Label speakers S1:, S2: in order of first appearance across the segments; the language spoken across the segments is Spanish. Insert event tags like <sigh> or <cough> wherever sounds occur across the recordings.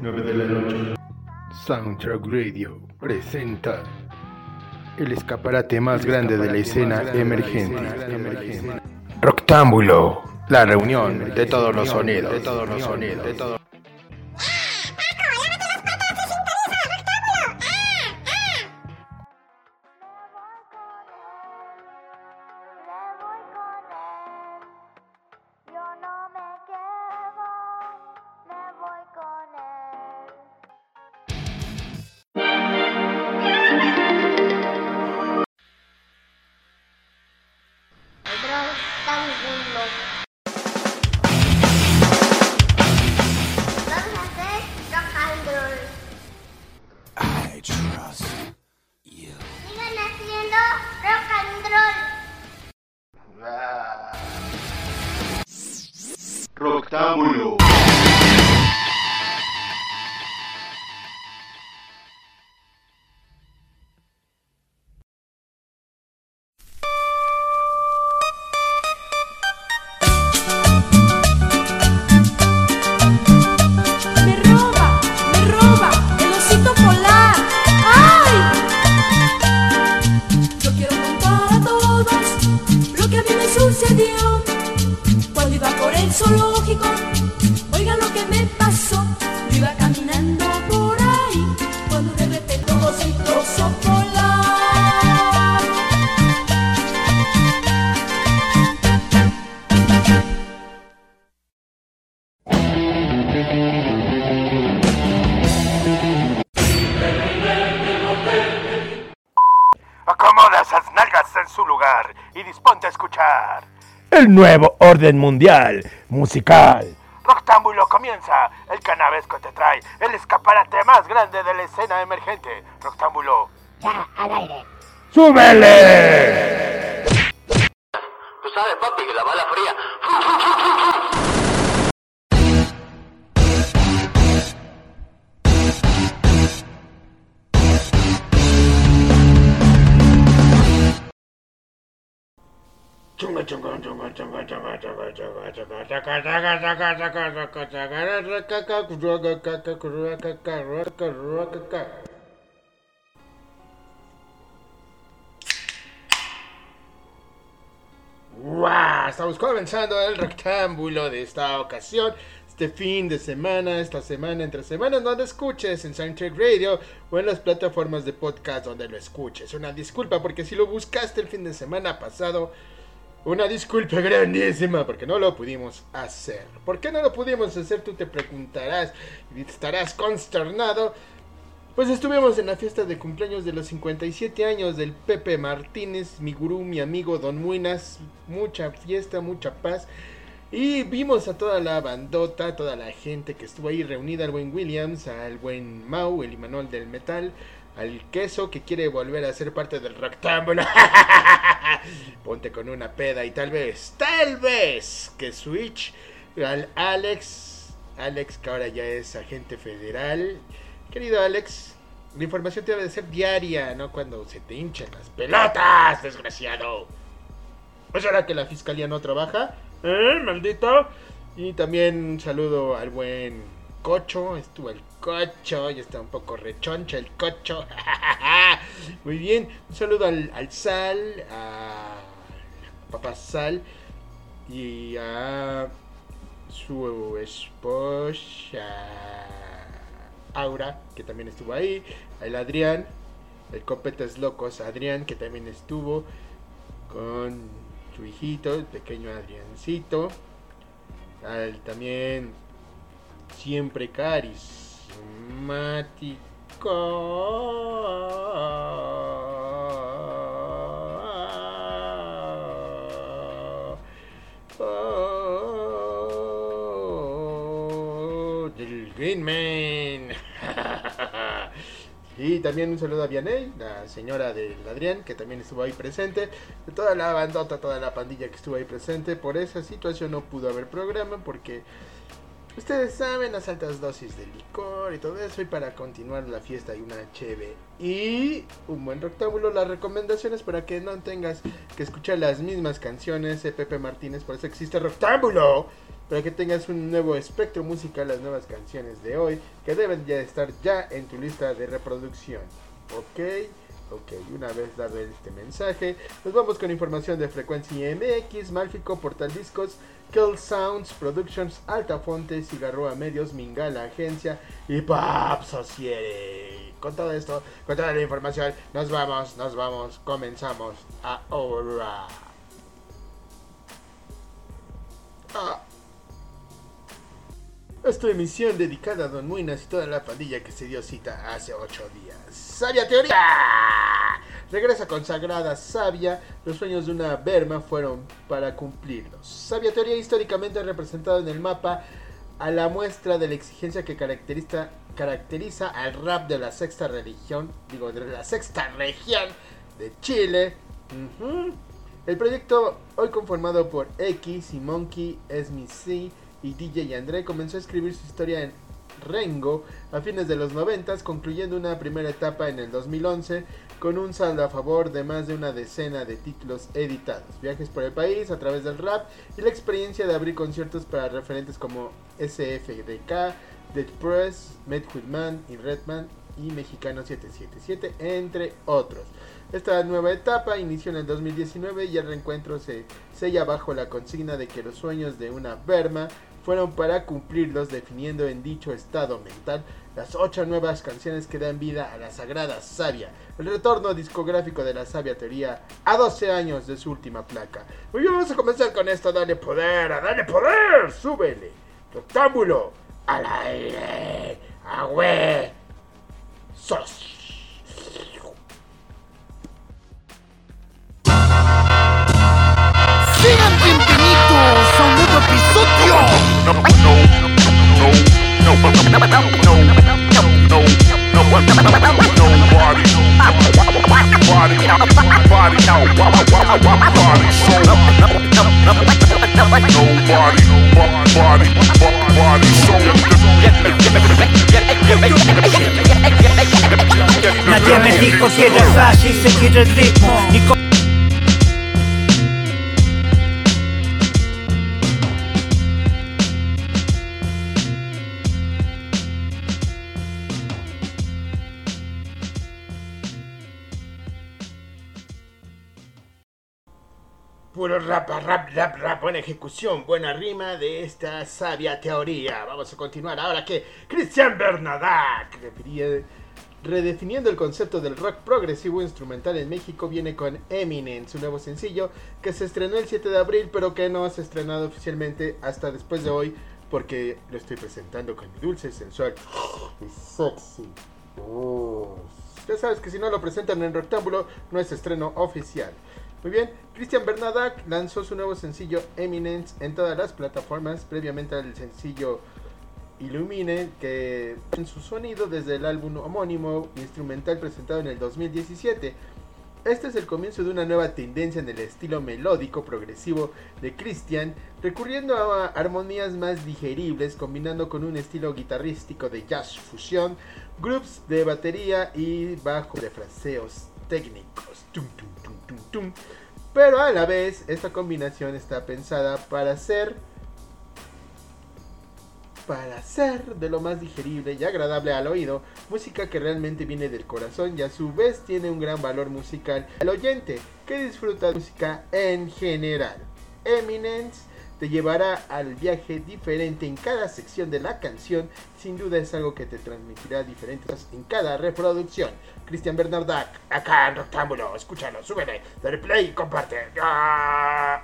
S1: 9 de la noche. Soundtrack Radio presenta el escaparate más grande de la escena emergente. Roctámbulo, la reunión de todos los sonidos, de todos los sonidos, de todos
S2: El
S3: nuevo orden mundial musical.
S1: Roctámbulo comienza. El canavesco te trae el escaparate más grande de la escena emergente. Roctámbulo.
S3: ¡Súbele!
S4: Tú sabes, papi, que la bala fría.
S1: ¡Wow! Estamos comenzando el rectángulo de esta ocasión. Este fin de semana, esta semana, entre semanas, donde escuches en Soundtrack Radio o en las plataformas de podcast donde lo escuches. Una disculpa porque si lo buscaste el fin de semana pasado, una disculpa grandísima porque no lo pudimos hacer. ¿Por qué no lo pudimos hacer? Tú te preguntarás y estarás consternado. Pues estuvimos en la fiesta de cumpleaños de los 57 años del Pepe Martínez, mi gurú, mi amigo Don Muinas. Mucha fiesta, mucha paz. Y vimos a toda la bandota, toda la gente que estuvo ahí reunida, al buen Williams, al buen Mau, el Imanol del Metal, al Queso que quiere volver a ser parte del rectángulo. <laughs> Ponte con una peda y tal vez, tal vez que Switch, al Alex, Alex que ahora ya es agente federal. Querido Alex, la información debe de ser diaria, no cuando se te hinchan las pelotas, desgraciado. Pues ahora que la fiscalía no trabaja, ¿eh? Maldito. Y también un saludo al buen Cocho, estuvo el Cocho, ya está un poco rechoncha el Cocho. <laughs> Muy bien, un saludo al, al Sal, a papá Sal y a su esposa Aura, que también estuvo ahí, el Adrián, el Copetes Locos Adrián, que también estuvo con su hijito, el pequeño Adriancito, al también siempre carismático. Oh, del Green Man. <laughs> Y también un saludo a Vianey, la señora del Adrián, que también estuvo ahí presente. Toda la bandota, toda la pandilla que estuvo ahí presente. Por esa situación no pudo haber programa porque ustedes saben las altas dosis de licor y todo eso. Y para continuar la fiesta hay una cheve y un buen rectángulo. Las recomendaciones para que no tengas que escuchar las mismas canciones de Pepe Martínez. Por eso existe rectángulo. para que tengas un nuevo espectro musical, las nuevas canciones de hoy, que deben ya estar ya en tu lista de reproducción. ¿Ok? Ok, una vez dado este mensaje, nos vamos con información de Frecuencia MX, Mágico, Portal Discos, Kill Sounds, Productions, Altafonte, Cigarroa Medios, Mingala Agencia y Pop Society. Con todo esto, con toda la información, nos vamos, nos vamos, comenzamos ahora. Ah. Esta emisión dedicada a Don Muinas y toda la pandilla que se dio cita hace ocho días. ¡Sabia Teoría! Regresa consagrada Sabia. Los sueños de una Berma fueron para cumplirlos. Sabia Teoría históricamente ha representado en el mapa a la muestra de la exigencia que caracteriza, caracteriza al rap de la sexta religión, digo, de la sexta región de Chile. El proyecto, hoy conformado por X y Monkey, Esmi C y DJ André, comenzó a escribir su historia en Rengo a fines de los 90, concluyendo una primera etapa en el 2011 con un saldo a favor de más de una decena de títulos editados, viajes por el país a través del rap y la experiencia de abrir conciertos para referentes como SFDK, Dead Press, Med Man y Redman y Mexicano 777, entre otros. Esta nueva etapa inició en el 2019 y el reencuentro se sella bajo la consigna de que los sueños de una Berma fueron para cumplirlos, definiendo en dicho estado mental las ocho nuevas canciones que dan vida a la sagrada Sabia, el retorno discográfico de la Sabia Teoría a 12 años de su última placa. Muy bien, vamos a comenzar con esto, dale poder, dale poder, súbele, rectángulo, al aire, agüe, sos.
S5: Bienvenidos a un nuevo episodio.
S6: Nadie me dijo que era fácil seguir el ritmo
S1: rap, rap, rap, rap, buena ejecución, buena rima de esta sabia teoría. Vamos a continuar ahora que Cristian Bernadac, redefiniendo el concepto del rock progresivo instrumental en México, viene con Eminem, su nuevo sencillo, que se estrenó el 7 de abril, pero que no se ha estrenado oficialmente hasta después de hoy, porque lo estoy presentando con mi dulce, sensual y sexy. voz. Ya sabes que si no lo presentan en rectángulo, no es estreno oficial. Muy bien, Christian Bernadac lanzó su nuevo sencillo Eminence en todas las plataformas, previamente al sencillo Illumine, que en su sonido desde el álbum homónimo instrumental presentado en el 2017. Este es el comienzo de una nueva tendencia en el estilo melódico progresivo de Christian, recurriendo a armonías más digeribles, combinando con un estilo guitarrístico de jazz fusión, groups de batería y bajo de fraseos técnicos. Tum, tum, tum. Pero a la vez, esta combinación está pensada para ser para ser de lo más digerible y agradable al oído, música que realmente viene del corazón y a su vez tiene un gran valor musical al oyente que disfruta de música en general. Eminence te llevará al viaje diferente en cada sección de la canción, sin duda es algo que te transmitirá diferentes en cada reproducción. Cristian Bernardac, acá en Rectángulo, escúchalo, súbele, dale play y comparte. ¡Ah!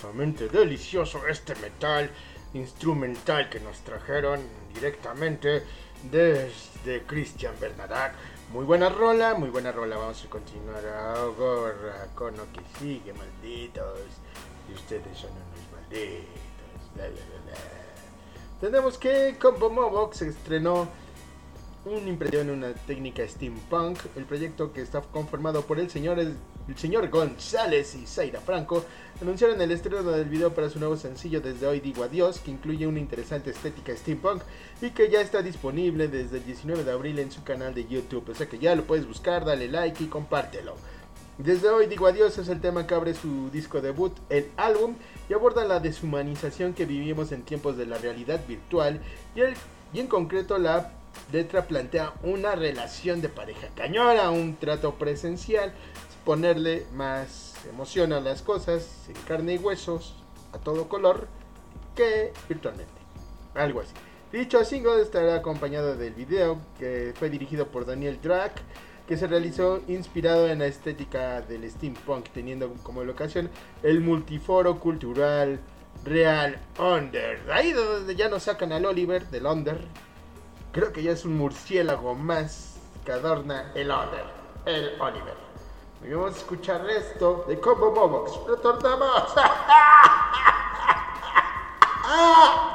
S1: Sumamente delicioso este metal instrumental que nos trajeron directamente desde Christian Bernadac. Muy buena rola, muy buena rola. Vamos a continuar ahora con lo que sigue, malditos. Y ustedes son unos malditos. Bla, bla, bla. Tenemos que Combo Mobox estrenó una impresión, una técnica steampunk. El proyecto que está conformado por el señor, el, señor González y Zaira Franco anunciaron el estreno del video para su nuevo sencillo Desde hoy digo adiós, que incluye una interesante estética steampunk y que ya está disponible desde el 19 de abril en su canal de YouTube. O sea que ya lo puedes buscar, dale like y compártelo. Desde hoy digo adiós es el tema que abre su disco debut, el álbum, y aborda la deshumanización que vivimos en tiempos de la realidad virtual y, y en concreto la letra plantea una relación de pareja cañona, un trato presencial, ponerle más emoción a las cosas carne y huesos, a todo color, que virtualmente. Algo así. Dicho single estará acompañado del video que fue dirigido por Daniel Drack, que se realizó inspirado en la estética del steampunk, teniendo como locación el multiforo cultural Real Under. Ahí donde ya nos sacan al Oliver del Under. Creo que ya es un murciélago más que adorna el Under, el Oliver. Vamos a escuchar esto de Combo Mobox. ¡Retornamos! <laughs>
S2: Prefiero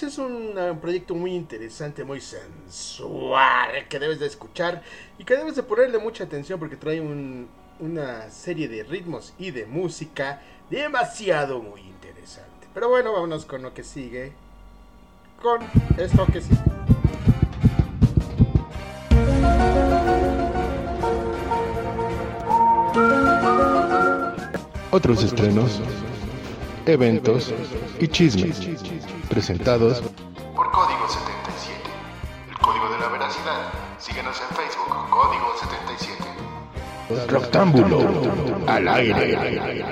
S1: Mobox es un proyecto muy interesante, muy sensual, que debes de escuchar y que debes de ponerle mucha atención porque trae un- una serie de ritmos y de música demasiado muy interesante. Pero bueno, vámonos con lo que sigue. Con esto que sigue.
S7: Otros estrenos, eventos y chismes presentados
S8: Por Código 77. El código de la veracidad. Síguenos en Facebook, Código 77.
S3: Rectángulo al aire.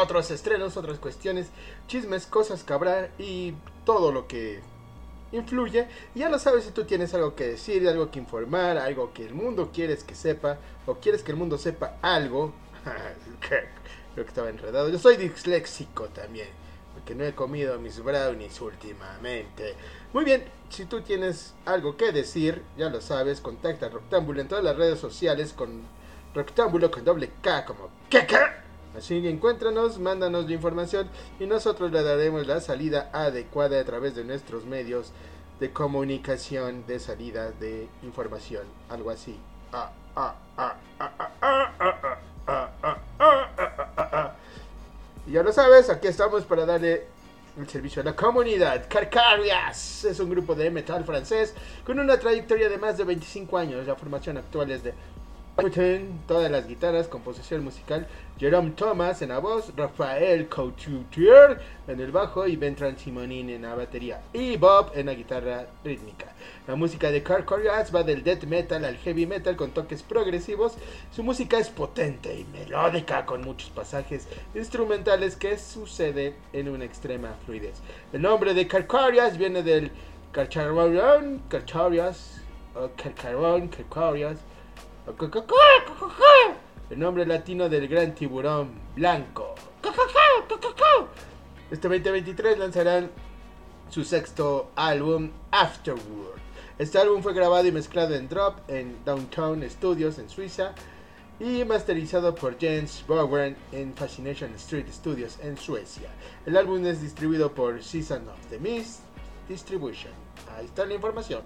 S1: Otros estrenos, otras cuestiones, chismes, cosas que habrá y todo lo que influye. Y ya lo sabes si tú tienes algo que decir, algo que informar, algo que el mundo quieres que sepa, o quieres que el mundo sepa algo. <laughs> Creo que estaba enredado. Yo soy disléxico también, porque no he comido mis brownies últimamente. Muy bien, si tú tienes algo que decir, ya lo sabes, contacta a Rectángulo en todas las redes sociales con Rectángulo con doble K como KK. Así que encuéntranos, mándanos la información y nosotros le daremos la salida adecuada a través de nuestros medios de comunicación, de salida de información, algo así. Y ya lo sabes, aquí estamos para darle el servicio a la comunidad. Carcarias es un grupo de metal francés con una trayectoria de más de 25 años. La formación actual es de todas las guitarras, composición musical, Jerome Thomas en la voz, Rafael Couture en el bajo y Bentran Simonin en la batería y Bob en la guitarra rítmica. La música de Carl Corias va del death metal al heavy metal con toques progresivos. Su música es potente y melódica con muchos pasajes instrumentales que suceden en una extrema fluidez. El nombre de Carcarias viene del Carcharón, Carcarias, o Carcarón, Carcarias, el nombre latino del gran tiburón blanco. Este 2023 lanzarán su sexto álbum, Afterward. Este álbum fue grabado y mezclado en Drop en Downtown Studios en Suiza y masterizado por Jens Bogren en Fascination Street Studios en Suecia. El álbum es distribuido por Season of the Mist Distribution. Ahí está la información.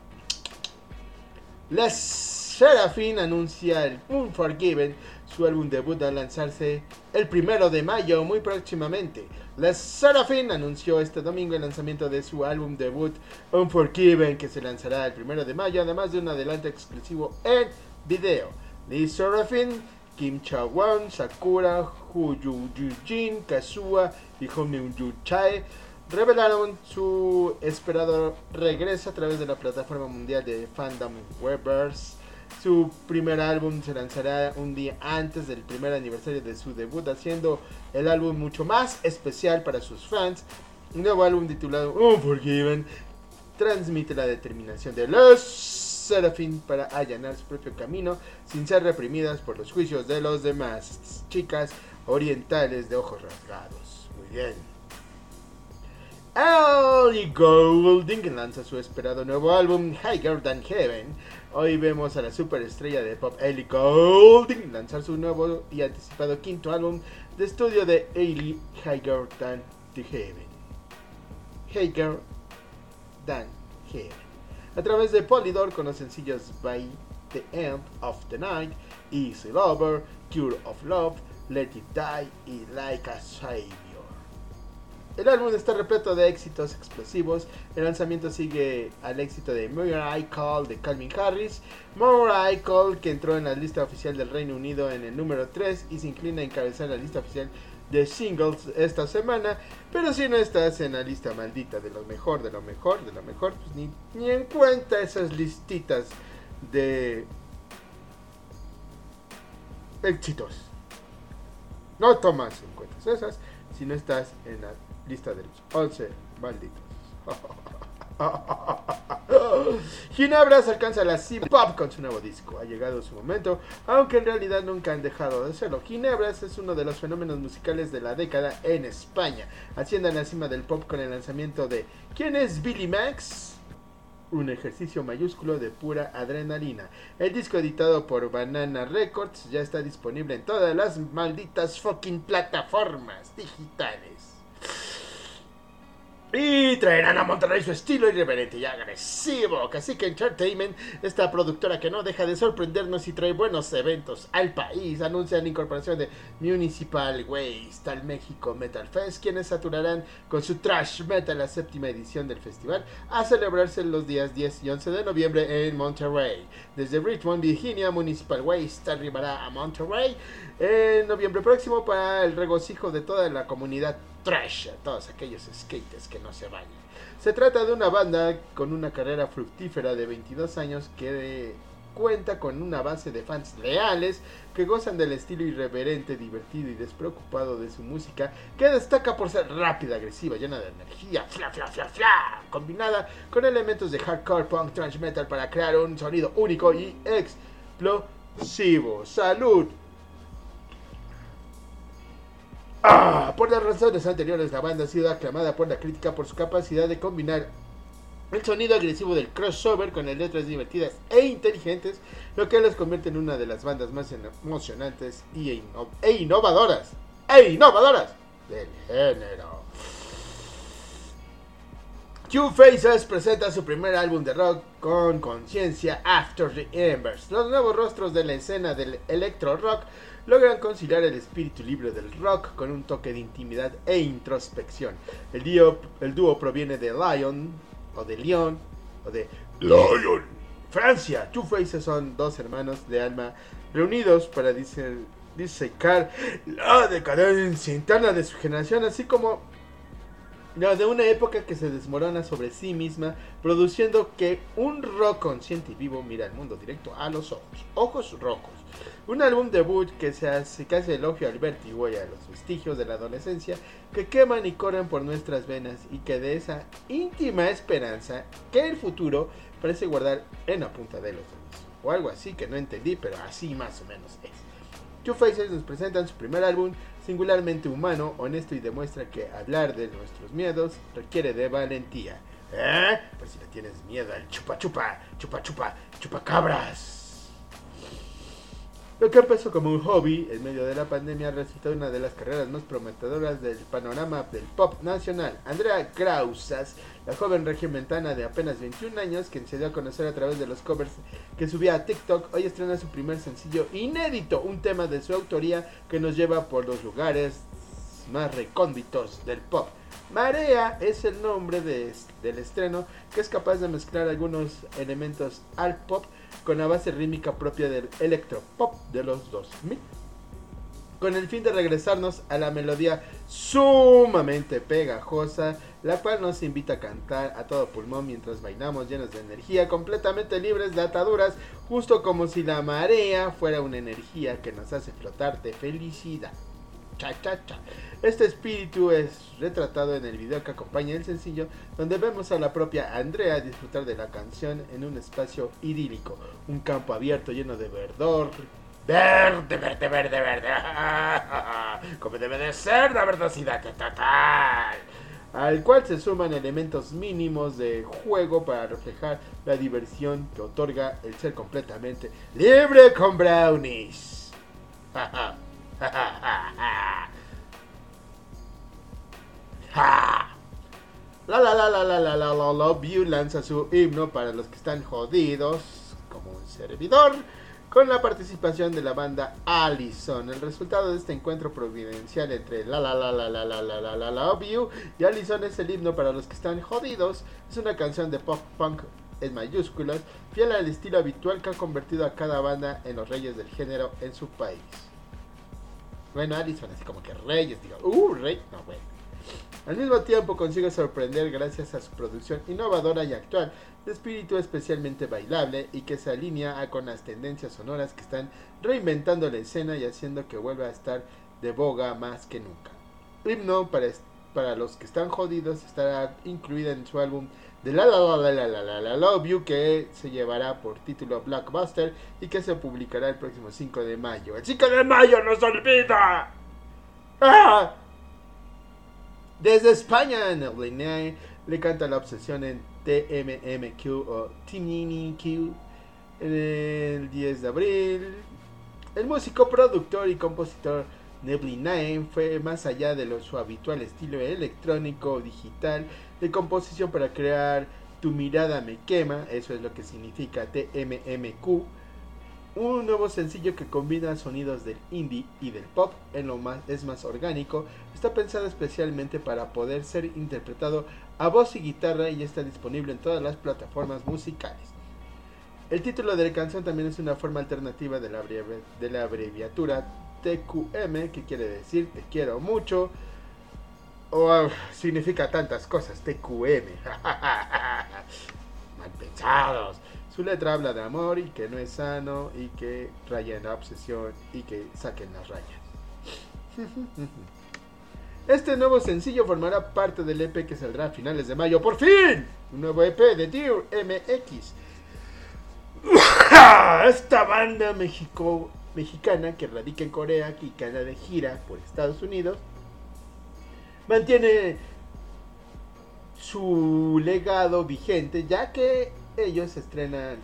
S1: Les Seraphine anuncia el Unforgiven, su álbum debut a lanzarse el primero de mayo, muy próximamente. Les Seraphine anunció este domingo el lanzamiento de su álbum debut Unforgiven, que se lanzará el primero de mayo, además de un adelanto exclusivo en video. Les Seraphine, Kim Cha-won, Sakura, Hu Yu-jin, Kazuha y Hong Yu Chae revelaron su esperado regreso a través de la plataforma mundial de fandom Webbers. Su primer álbum se lanzará un día antes del primer aniversario de su debut, haciendo el álbum mucho más especial para sus fans. Un nuevo álbum titulado Unforgiven transmite la determinación de los Serafín para allanar su propio camino sin ser reprimidas por los juicios de los demás chicas orientales de ojos rasgados. Muy bien. Ellie Goulding lanza su esperado nuevo álbum Higher Than Heaven. Hoy vemos a la superestrella de pop Ellie Goulding lanzar su nuevo y anticipado quinto álbum de estudio de Ellie Higher Than the Heaven. Higher Than Heaven. A través de Polydor con los sencillos By the End of the Night, Easy Lover, Cure of Love, Let It Die y Like a Savior. El álbum está repleto de éxitos explosivos. El lanzamiento sigue al éxito de I Call de Calvin Harris. I Call que entró en la lista oficial del Reino Unido en el número 3 y se inclina a encabezar la lista oficial de singles esta semana. Pero si no estás en la lista maldita de lo mejor, de lo mejor, de lo mejor, pues ni, ni en cuenta esas listitas de éxitos. No tomas en cuenta esas si no estás en la lista de los 11 malditos. <laughs> Ginebras alcanza la cima pop con su nuevo disco. Ha llegado su momento, aunque en realidad nunca han dejado de serlo. Ginebras es uno de los fenómenos musicales de la década en España. Ascienden a la cima del pop con el lanzamiento de ¿Quién es Billy Max? Un ejercicio mayúsculo de pura adrenalina. El disco editado por Banana Records ya está disponible en todas las malditas fucking plataformas digitales. Y traerán a Monterrey su estilo irreverente y agresivo. Cacique Entertainment, esta productora que no deja de sorprendernos y trae buenos eventos al país, anuncia la incorporación de Municipal Waste al México Metal Fest, quienes saturarán con su trash metal la séptima edición del festival a celebrarse los días 10 y 11 de noviembre en Monterrey. Desde Richmond, Virginia, Municipal Waste arribará a Monterrey en noviembre próximo para el regocijo de toda la comunidad trash a todos aquellos skaters que no se bañan. Se trata de una banda con una carrera fructífera de 22 años que cuenta con una base de fans leales que gozan del estilo irreverente, divertido y despreocupado de su música, que destaca por ser rápida, agresiva, llena de energía, fla, fla, fla, fla, combinada con elementos de hardcore, punk, thrash metal para crear un sonido único y explosivo. ¡Salud! Ah, por las razones anteriores, la banda ha sido aclamada por la crítica por su capacidad de combinar el sonido agresivo del crossover con las letras divertidas e inteligentes, lo que los convierte en una de las bandas más emocionantes y e, e innovadoras, e innovadoras del género. Two Faces presenta su primer álbum de rock con conciencia After the Embers. Los nuevos rostros de la escena del electro rock logran conciliar el espíritu libre del rock con un toque de intimidad e introspección. El, dúo, el dúo proviene de Lion, o de Leon, o de Lion, Francia. Two Faces son dos hermanos de alma reunidos para dise- disecar la decadencia interna de su generación, así como la de una época que se desmorona sobre sí misma, produciendo que un rock consciente y vivo mira el mundo directo a los ojos. Ojos rojos. Un álbum debut que se hace casi elogio al vértigo y a los vestigios de la adolescencia que queman y corren por nuestras venas y que de esa íntima esperanza que el futuro parece guardar en la punta de los dedos. O algo así que no entendí, pero así más o menos es. Two Faces nos presentan su primer álbum singularmente humano, honesto y demuestra que hablar de nuestros miedos requiere de valentía. ¿Eh? Por si le tienes miedo al chupa chupa, chupa chupa, chupa cabras. Lo que empezó como un hobby en medio de la pandemia resultó una de las carreras más prometedoras del panorama del pop nacional. Andrea Krausas, la joven regiomontana de apenas 21 años, quien se dio a conocer a través de los covers que subía a TikTok, hoy estrena su primer sencillo inédito, un tema de su autoría que nos lleva por los lugares más recónditos del pop. Marea es el nombre de- del estreno que es capaz de mezclar algunos elementos al pop con la base rítmica propia del electropop de los 2000 con el fin de regresarnos a la melodía sumamente pegajosa, la cual nos invita a cantar a todo pulmón mientras bailamos llenos de energía, completamente libres de ataduras, justo como si la marea fuera una energía que nos hace flotar de felicidad. Cha, cha, cha. Este espíritu es retratado en el video que acompaña el sencillo, donde vemos a la propia Andrea disfrutar de la canción en un espacio idílico, un campo abierto lleno de verdor, verde, verde, verde, verde, <laughs> como debe de ser la verdosidad total, al cual se suman elementos mínimos de juego para reflejar la diversión que otorga el ser completamente libre con brownies. <laughs> La la la la la la la la Love You lanza su himno para los que están jodidos como un servidor con la participación de la banda Allison. El resultado de este encuentro providencial entre la la la la la la la la la Love You y Allison es el himno para los que están jodidos. Es una canción de pop punk en mayúsculas, fiel al estilo habitual que ha convertido a cada banda en los reyes del género en su país. Bueno, Allison así como que reyes, digo, uh, rey, no, bueno. Al mismo tiempo consigue sorprender gracias a su producción innovadora y actual, de espíritu especialmente bailable y que se alinea con las tendencias sonoras que están reinventando la escena y haciendo que vuelva a estar de boga más que nunca. Himno para, para los que están jodidos estará incluida en su álbum de la la la la la la la Love You que se llevará por título Blockbuster y que se publicará el próximo 5 de mayo. ¡El 5 de mayo no se olvida! ¡Ah! Desde España, Neblinay le canta la obsesión en TMMQ o en el 10 de abril. El músico, productor y compositor Neblinay fue más allá de su habitual estilo electrónico digital de composición para crear Tu mirada me quema, eso es lo que significa TMMQ. Un nuevo sencillo que combina sonidos del indie y del pop en lo más es más orgánico, está pensado especialmente para poder ser interpretado a voz y guitarra y está disponible en todas las plataformas musicales. El título de la canción también es una forma alternativa de la, abreviatura TQM, que quiere decir te quiero mucho, o ah, significa tantas cosas, TQM. <laughs> Mal pensados. Su letra habla de amor y que no es sano y que raya en la obsesión y que saquen las rayas. <laughs> Este nuevo sencillo formará parte del EP que saldrá a finales de mayo. ¡Por fin! Un nuevo EP de Dear MX. <laughs> Esta banda mexicana que radica en Corea y que anda de gira por Estados Unidos mantiene su legado vigente ya que ellos estrenan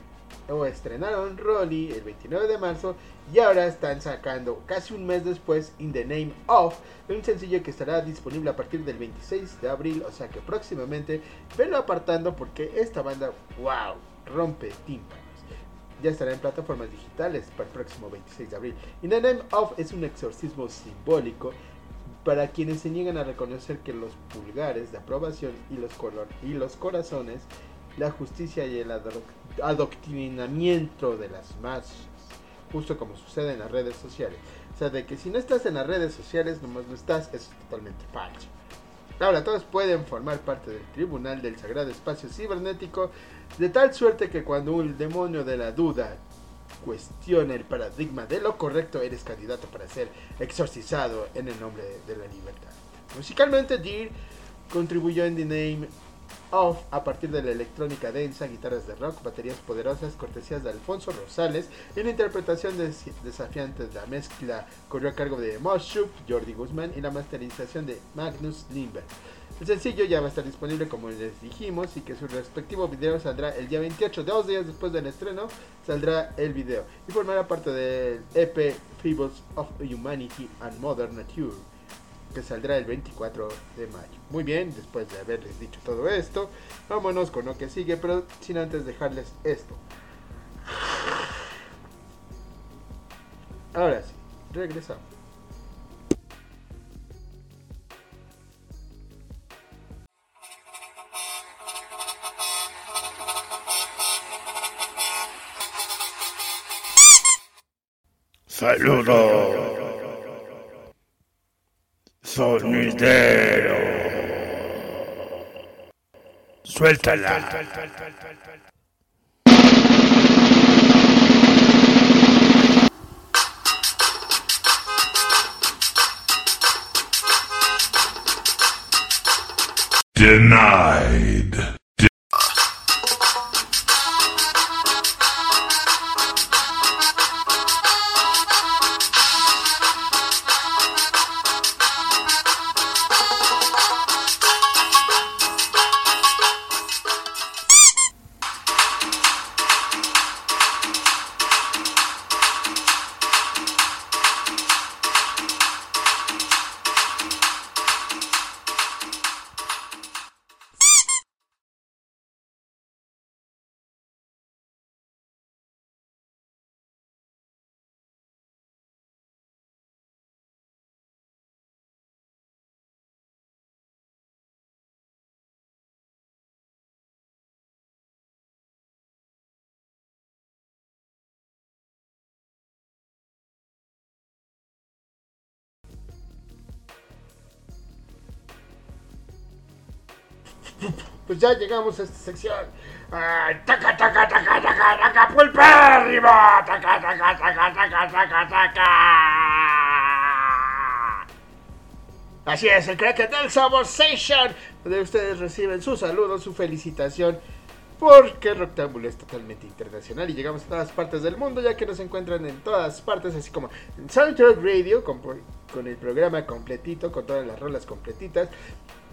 S1: o estrenaron Rolly el 29 de marzo y ahora están sacando casi un mes después In the Name of un sencillo que estará disponible a partir del 26 de abril o sea que próximamente venlo apartando porque esta banda wow rompe tímpanos. Ya estará en plataformas digitales para el próximo 26 de abril. In the Name of es un exorcismo simbólico para quienes se niegan a reconocer que los pulgares de aprobación y los, color y los corazones la justicia y el adoctrinamiento de las masas, justo como sucede en las redes sociales. O sea, de que si no estás en las redes sociales, nomás no estás, eso es totalmente falso. Ahora, todos pueden formar parte del tribunal del sagrado espacio cibernético, de tal suerte que cuando un demonio de la duda cuestiona el paradigma de lo correcto, eres candidato para ser exorcizado en el nombre de la libertad. Musicalmente, Deer contribuyó en The Name of a partir de la electrónica densa, guitarras de rock, baterías poderosas, cortesías de Alfonso Rosales y la interpretación des- desafiante de la mezcla corrió a cargo de Moshup, Jordi Guzmán y la masterización de Magnus Lindberg. El sencillo ya va a estar disponible como les dijimos y que su respectivo video saldrá el día 28, dos días después del estreno, saldrá el video y formará parte del EP Fables of Humanity and Modern Nature que saldrá el 24 de mayo. Muy bien, después de haberles dicho todo esto, vámonos con lo que sigue, pero sin antes dejarles esto. Ahora sí, regresamos.
S3: Saludos. Sonidero. Suéltala.
S9: Denied.
S1: Ya llegamos a esta sección. ¡Ay, taca, taca, taca, taca, taca, pulpérrimo! ¡Taca, taca, taca, taca, taca, taca! Así es, el crack del Sabor Station, donde ustedes reciben su saludo, su felicitación, porque Rectángulo es totalmente internacional y llegamos a todas partes del mundo, ya que nos encuentran en todas partes, así como en Soundtrack Radio, con, con el programa completito, con todas las rolas completitas,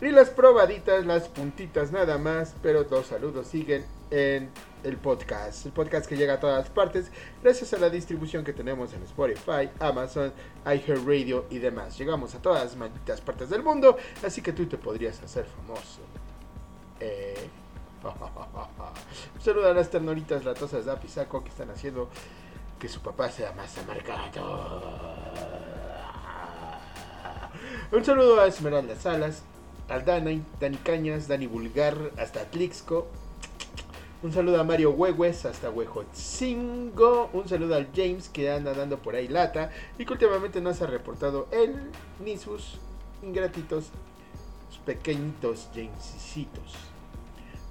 S1: y las probaditas, las puntitas nada más, pero los saludos siguen en el podcast. El podcast que llega a todas partes gracias a la distribución que tenemos en Spotify, Amazon, iHeartRadio y demás. Llegamos a todas malditas partes del mundo, así que tú te podrías hacer famoso. Eh. <laughs> Un saludo a las ternuritas latosas de Apisaco que están haciendo que su papá sea más amargado. Un saludo a Esmeralda Salas, al Dani, Cañas, Dani Vulgar, hasta Tlixco. Un saludo a Mario Huehues, hasta Huejotzingo. Un saludo al James que anda dando por ahí lata y que últimamente no se ha reportado él ni sus ingratitos, sus pequeñitos Jamesitos.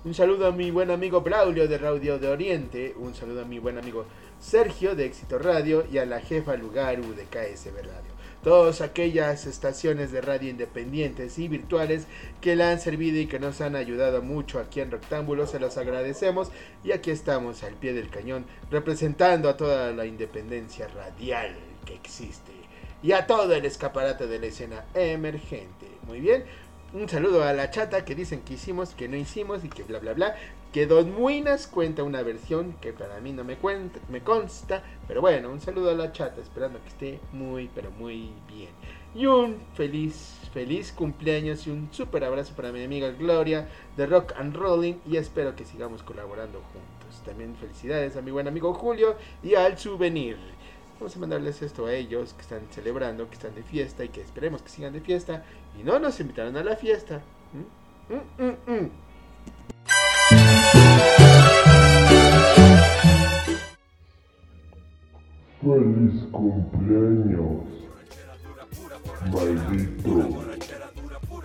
S1: Un saludo a mi buen amigo Braulio de Radio de Oriente. Un saludo a mi buen amigo Sergio de Éxito Radio y a la jefa Lugaru de KSB Radio todas aquellas estaciones de radio independientes y virtuales que la han servido y que nos han ayudado mucho aquí en Rectángulo, se los agradecemos y aquí estamos al pie del cañón representando a toda la independencia radial que existe y a todo el escaparate de la escena emergente. Muy bien, un saludo a la chata que dicen que hicimos, que no hicimos y que bla bla bla. Que Don Muinas cuenta una versión que para mí no me consta. Pero bueno, un saludo a la chata, esperando que esté muy, pero muy bien. Y un feliz, feliz cumpleaños y un super abrazo para mi amiga Gloria de Rock and Rolling. Y espero que sigamos colaborando juntos. También felicidades a mi buen amigo Julio y al souvenir. Vamos a mandarles esto a ellos que están celebrando, que están de fiesta y que esperemos que sigan de fiesta. Y no nos invitaron a la fiesta. ¿Mm? Mm, mm, Feliz
S7: cumpleaños, maldito.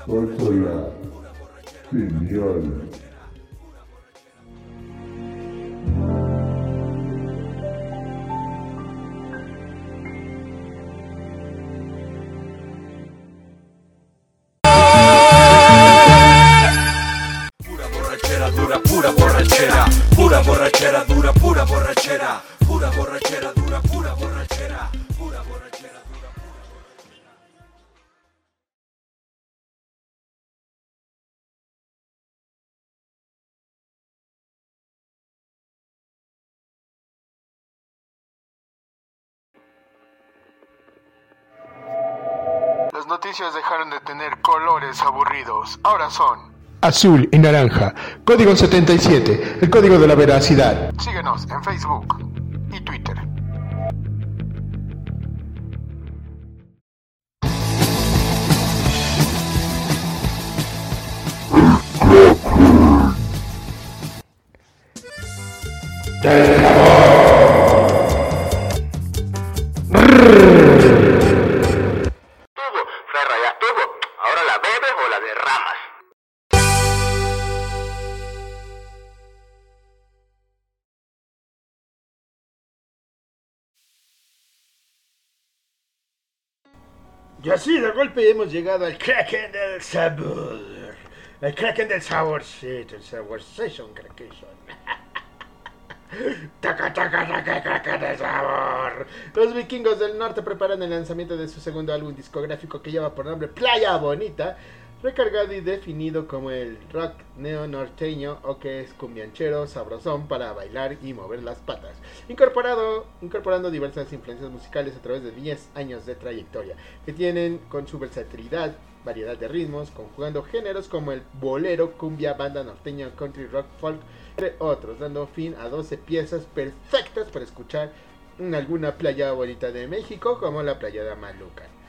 S7: Pásala, genial.
S9: Borrachera, pura borrachera dura, pura borrachera, pura borrachera dura, pura borrachera, pura borrachera dura.
S8: Las noticias dejaron de tener colores aburridos. Ahora son.
S7: Azul y naranja. Código 77. El código de la veracidad.
S8: Síguenos en Facebook y Twitter.
S1: Así de golpe hemos llegado al Kraken del sabor. El Kraken del saborcito, el saborsation Kraken. <laughs> Taca, taca, taca, del sabor. Los vikingos del norte preparan el lanzamiento de su segundo álbum discográfico que lleva por nombre Playa Bonita, recargado y definido como el rock neo norteño o que es cumbianchero sabrosón para bailar y mover las patas, incorporado, incorporando diversas influencias musicales a través de 10 años de trayectoria, que tienen con su versatilidad variedad de ritmos, conjugando géneros como el bolero, cumbia, banda norteña, country, rock, folk, entre otros, dando fin a 12 piezas perfectas para escuchar en alguna playa bonita de México, como la playa de Maluca.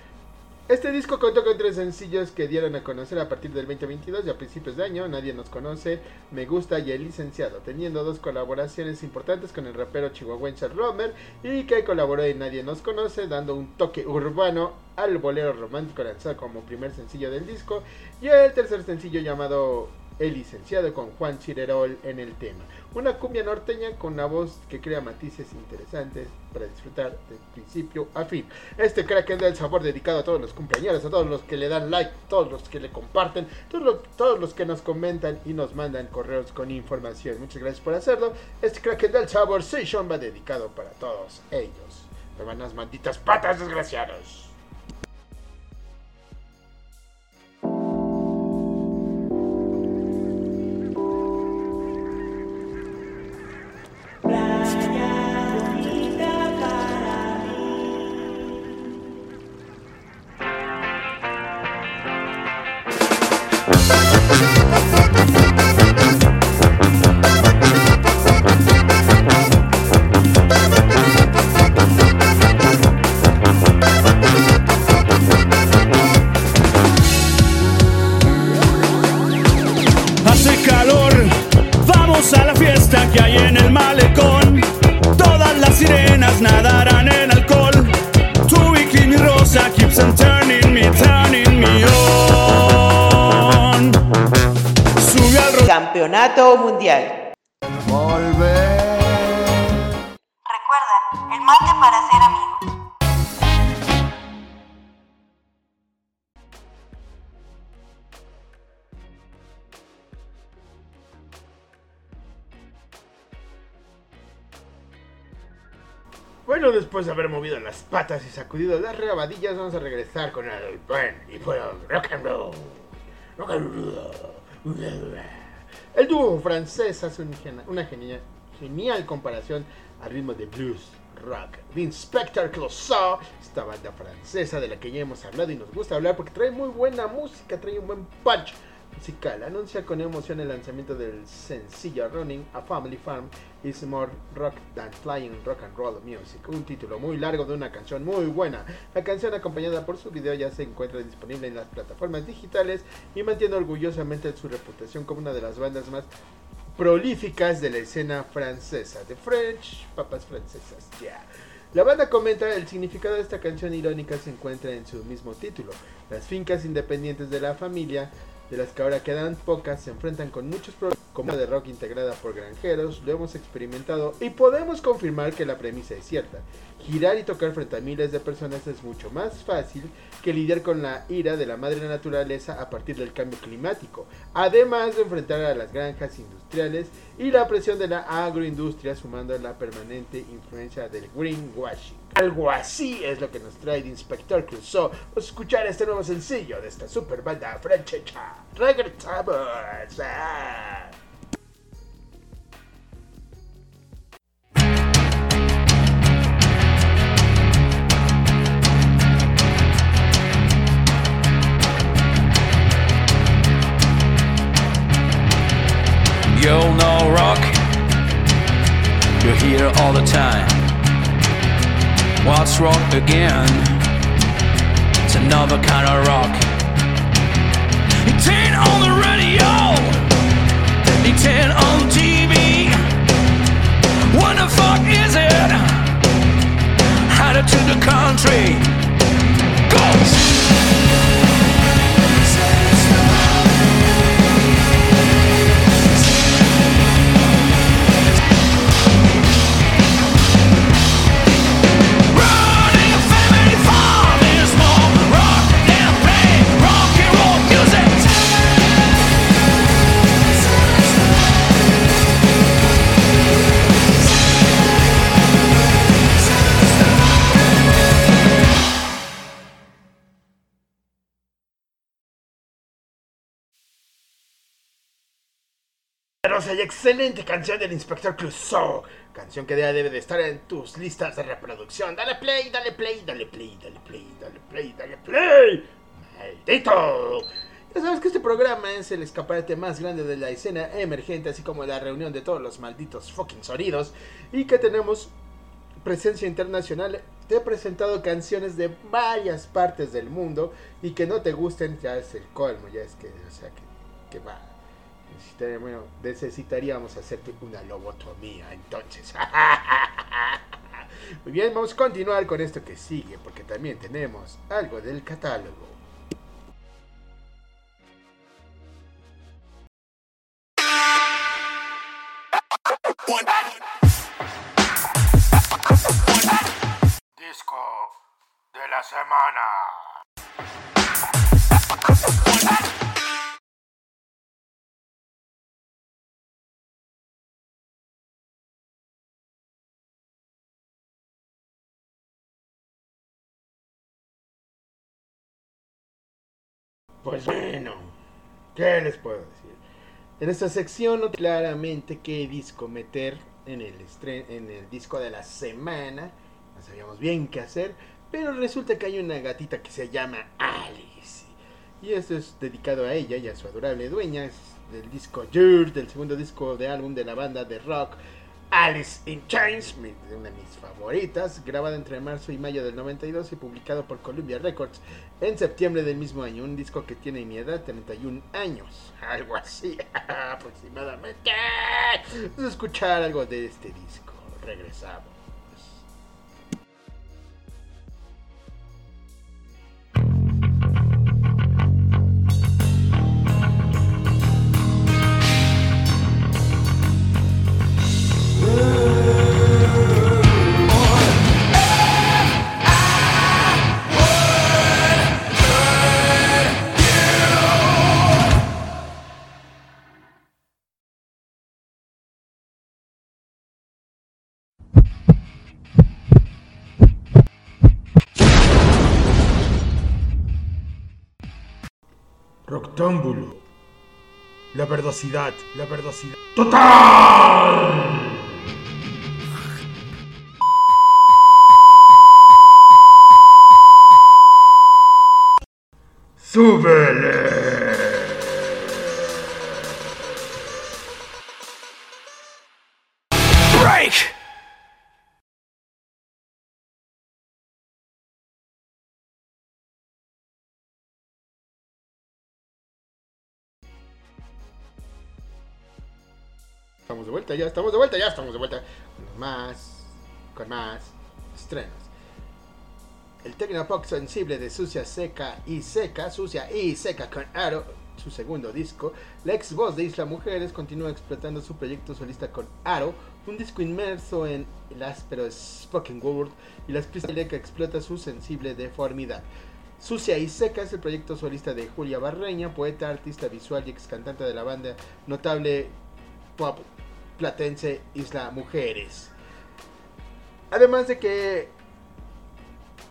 S1: Este disco contó con tres sencillos que dieron a conocer a partir del 2022 y a principios de año. Nadie nos conoce, Me Gusta y El Licenciado, teniendo dos colaboraciones importantes con el rapero chihuahuense Romer y que colaboró en Nadie nos conoce, dando un toque urbano al bolero romántico lanzado como primer sencillo del disco y el tercer sencillo llamado El Licenciado con Juan Chirerol en el tema. Una cumbia norteña con una voz que crea matices interesantes para disfrutar de principio a fin. Este Kraken del sabor dedicado a todos los cumpleaños, a todos los que le dan like, todos los que le comparten, todos los, todos los que nos comentan y nos mandan correos con información. Muchas gracias por hacerlo. Este Kraken del sabor Session va dedicado para todos ellos. Hermanas malditas patas desgraciados.
S10: Que hay en el malecón. Todas las sirenas nadarán en alcohol. Tu bikini rosa keeps on turning me, turning me on. Sube al ro-
S11: Campeonato Mundial.
S12: Recuerda, el mate para ser amigo.
S1: Bueno, después de haber movido las patas y sacudido las rabadillas, vamos a regresar con el buen y bueno rock and roll. Rock and roll. El dúo francés hace una genial, genial comparación al ritmo de blues rock. The Inspector Clouseau, esta banda francesa de la que ya hemos hablado y nos gusta hablar porque trae muy buena música, trae un buen punch musical. Anuncia con emoción el lanzamiento del sencillo Running a Family Farm is more rock than flying rock and roll music. Un título muy largo de una canción muy buena. La canción acompañada por su video ya se encuentra disponible en las plataformas digitales y mantiene orgullosamente su reputación como una de las bandas más prolíficas de la escena francesa. The French, papas francesas, yeah. La banda comenta el significado de esta canción irónica se encuentra en su mismo título. Las fincas independientes de la familia, de las que ahora quedan pocas, se enfrentan con muchos problemas como de rock integrada por granjeros, lo hemos experimentado y podemos confirmar que la premisa es cierta. Girar y tocar frente a miles de personas es mucho más fácil que lidiar con la ira de la madre naturaleza a partir del cambio climático, además de enfrentar a las granjas industriales y la presión de la agroindustria sumando la permanente influencia del greenwashing. Algo así es lo que nos trae el Inspector Clouseau. Vamos escuchar este nuevo sencillo de esta super banda francesa. Regresamos. Ah.
S13: You'll know rock. You hear all the time. What's rock again? It's another kind of rock. It ain't on the radio. It ain't on TV. What the fuck is it? Headed to the country.
S1: Hermosa y excelente canción del Inspector Clouseau. Canción que ya debe de estar en tus listas de reproducción. Dale play, dale play, dale play, dale play, dale play, dale play. ¡Maldito! Ya sabes que este programa es el escaparate más grande de la escena emergente, así como la reunión de todos los malditos fucking sonidos. Y que tenemos presencia internacional. Te he presentado canciones de varias partes del mundo. Y que no te gusten ya es el colmo, ya es que, o sea, que, que va. Necesitaríamos, necesitaríamos hacerte una lobotomía, entonces. <laughs> Muy bien, vamos a continuar con esto que sigue, porque también tenemos algo del catálogo.
S14: Disco de la semana.
S1: Pues bueno, ¿qué les puedo decir? En esta sección no claramente qué disco meter en el, en el disco de la semana. No sabíamos bien qué hacer, pero resulta que hay una gatita que se llama Alice. Y esto es dedicado a ella y a su adorable dueña. Es del disco Dirt, del segundo disco de álbum de la banda de rock Alice in Chains, una de mis favoritas, grabada entre marzo y mayo del 92 y publicado por Columbia Records en septiembre del mismo año. Un disco que tiene mi edad, 31 años, <laughs> algo así <laughs> aproximadamente. Vamos a escuchar algo de este disco. Regresamos. Roctámbulo. La verdosidad, la verdosidad. ¡Total! ¡Súbele! De vuelta, ya estamos de vuelta, ya estamos de vuelta. Con más, con más, estrenos. El Tecnopop sensible de Sucia Seca y Seca, Sucia y Seca con Aro, su segundo disco. La ex voz de Isla Mujeres continúa explotando su proyecto solista con Aro, un disco inmerso en el áspero spoken word y las pistas que explota su sensible deformidad. Sucia y Seca es el proyecto solista de Julia Barreña, poeta, artista visual y ex cantante de la banda notable pop platense Isla Mujeres. Además de que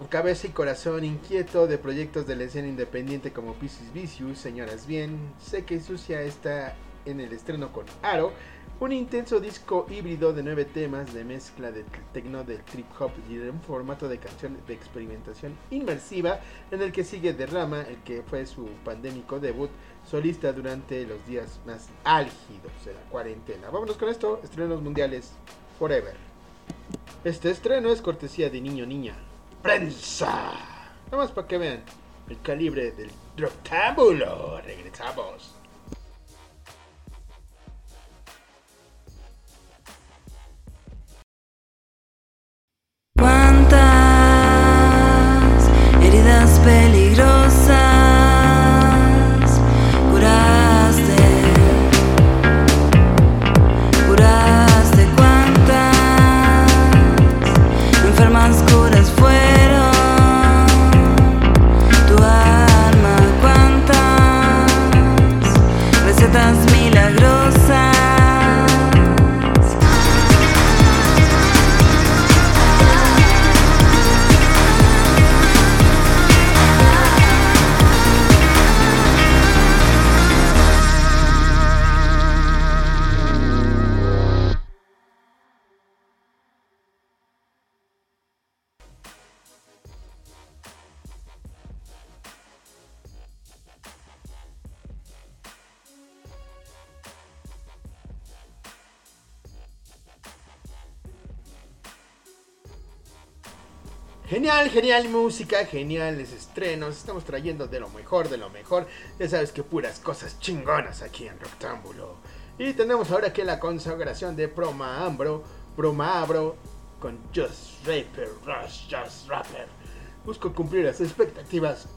S1: cabeza y corazón inquieto de proyectos de la escena independiente como Pisces Vicious, Señoras Bien, Seca y Sucia está en el estreno con Aro, un intenso disco híbrido de nueve temas de mezcla de techno, del trip hop y de un formato de canción de experimentación inmersiva en el que sigue Derrama, el que fue su pandémico debut solista durante los días más álgidos de la cuarentena. Vámonos con esto, estrenos mundiales Forever. Este estreno es cortesía de Niño Niña. Prensa. Nada más para que vean el calibre del rectángulo. Regresamos. Genial, música, geniales estrenos. Estamos trayendo de lo mejor, de lo mejor. Ya sabes que puras cosas chingonas aquí en Rectángulo. Y tenemos ahora que la consagración de Proma Ambro, Proma Abro con Just Rapper, Rush, Just Rapper. Busco cumplir las expectativas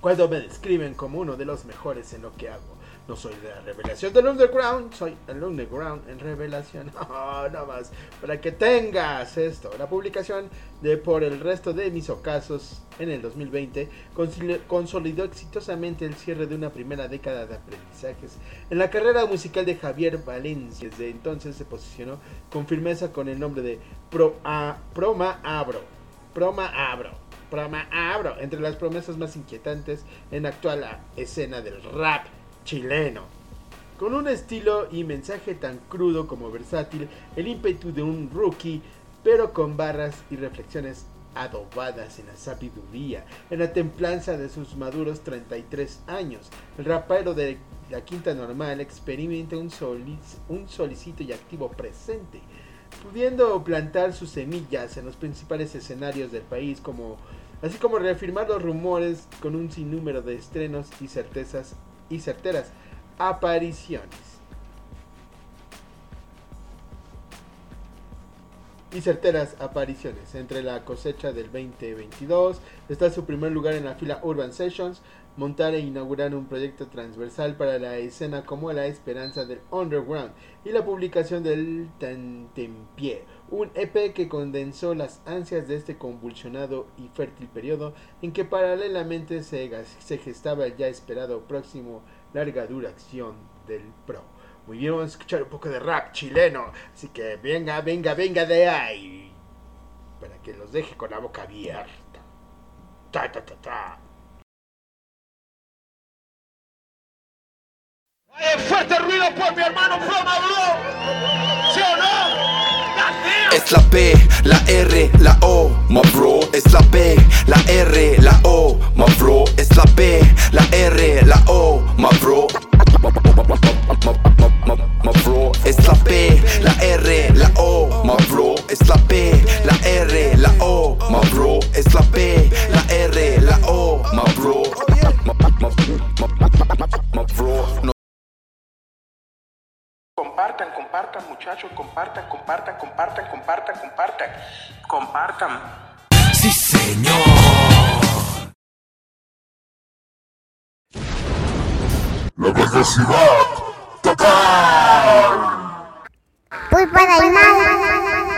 S1: cuando me describen como uno de los mejores en lo que hago. No soy de la revelación del underground, soy el underground en revelación. <laughs> No, no más. Para que tengas esto. La publicación de Por el resto de mis ocasos en el 2020 consoli- consolidó exitosamente el cierre de una primera década de aprendizajes en la carrera musical de Javier Valencia. Desde entonces se posicionó con firmeza con el nombre de Pro A- Proma Abro. Proma Abro. Proma Abro. Entre las promesas más inquietantes en la actual escena del rap chileno. Con un estilo y mensaje tan crudo como versátil, el ímpetu de un rookie, pero con barras y reflexiones adobadas en la sabiduría, en la templanza de sus maduros 33 años. El rapero de la Quinta Normal experimenta un, solic- solicito y activo presente, pudiendo plantar sus semillas en los principales escenarios del país, así como reafirmar los rumores con un sinnúmero de estrenos y certezas y certeras apariciones. Y certeras apariciones. Entre la cosecha del 2022 está su primer lugar en la fila Urban Sessions, montar e inaugurar un proyecto transversal para la escena como la esperanza del underground y la publicación del Tantempié, un EP que condensó las ansias de este convulsionado y fértil periodo en que paralelamente se, se gestaba el ya esperado próximo larga duración del Pro. Muy bien, vamos a escuchar un poco de rap chileno, así que venga, venga, venga de ahí, para que los deje con la boca abierta. Ta, ta, ta, ta.
S14: Oye, fuerte ruido por mi hermano bro. ¿Sí o no?
S9: Es la P, la R, la O, my bro. Es la P, la R, la O, my bro. Es la P, la R, la O, my bro. My bro, es la P, la R, la O, my bro. Es la P, la R, la O, my bro. Es la P, la R, la O, my bro. My bro,
S15: Compartan, compartan, muchachos, compartan, compartan, compartan, compartan, compartan, compartan.
S13: Sí, señor.
S8: La velocidad total.
S16: Pulpa del mal.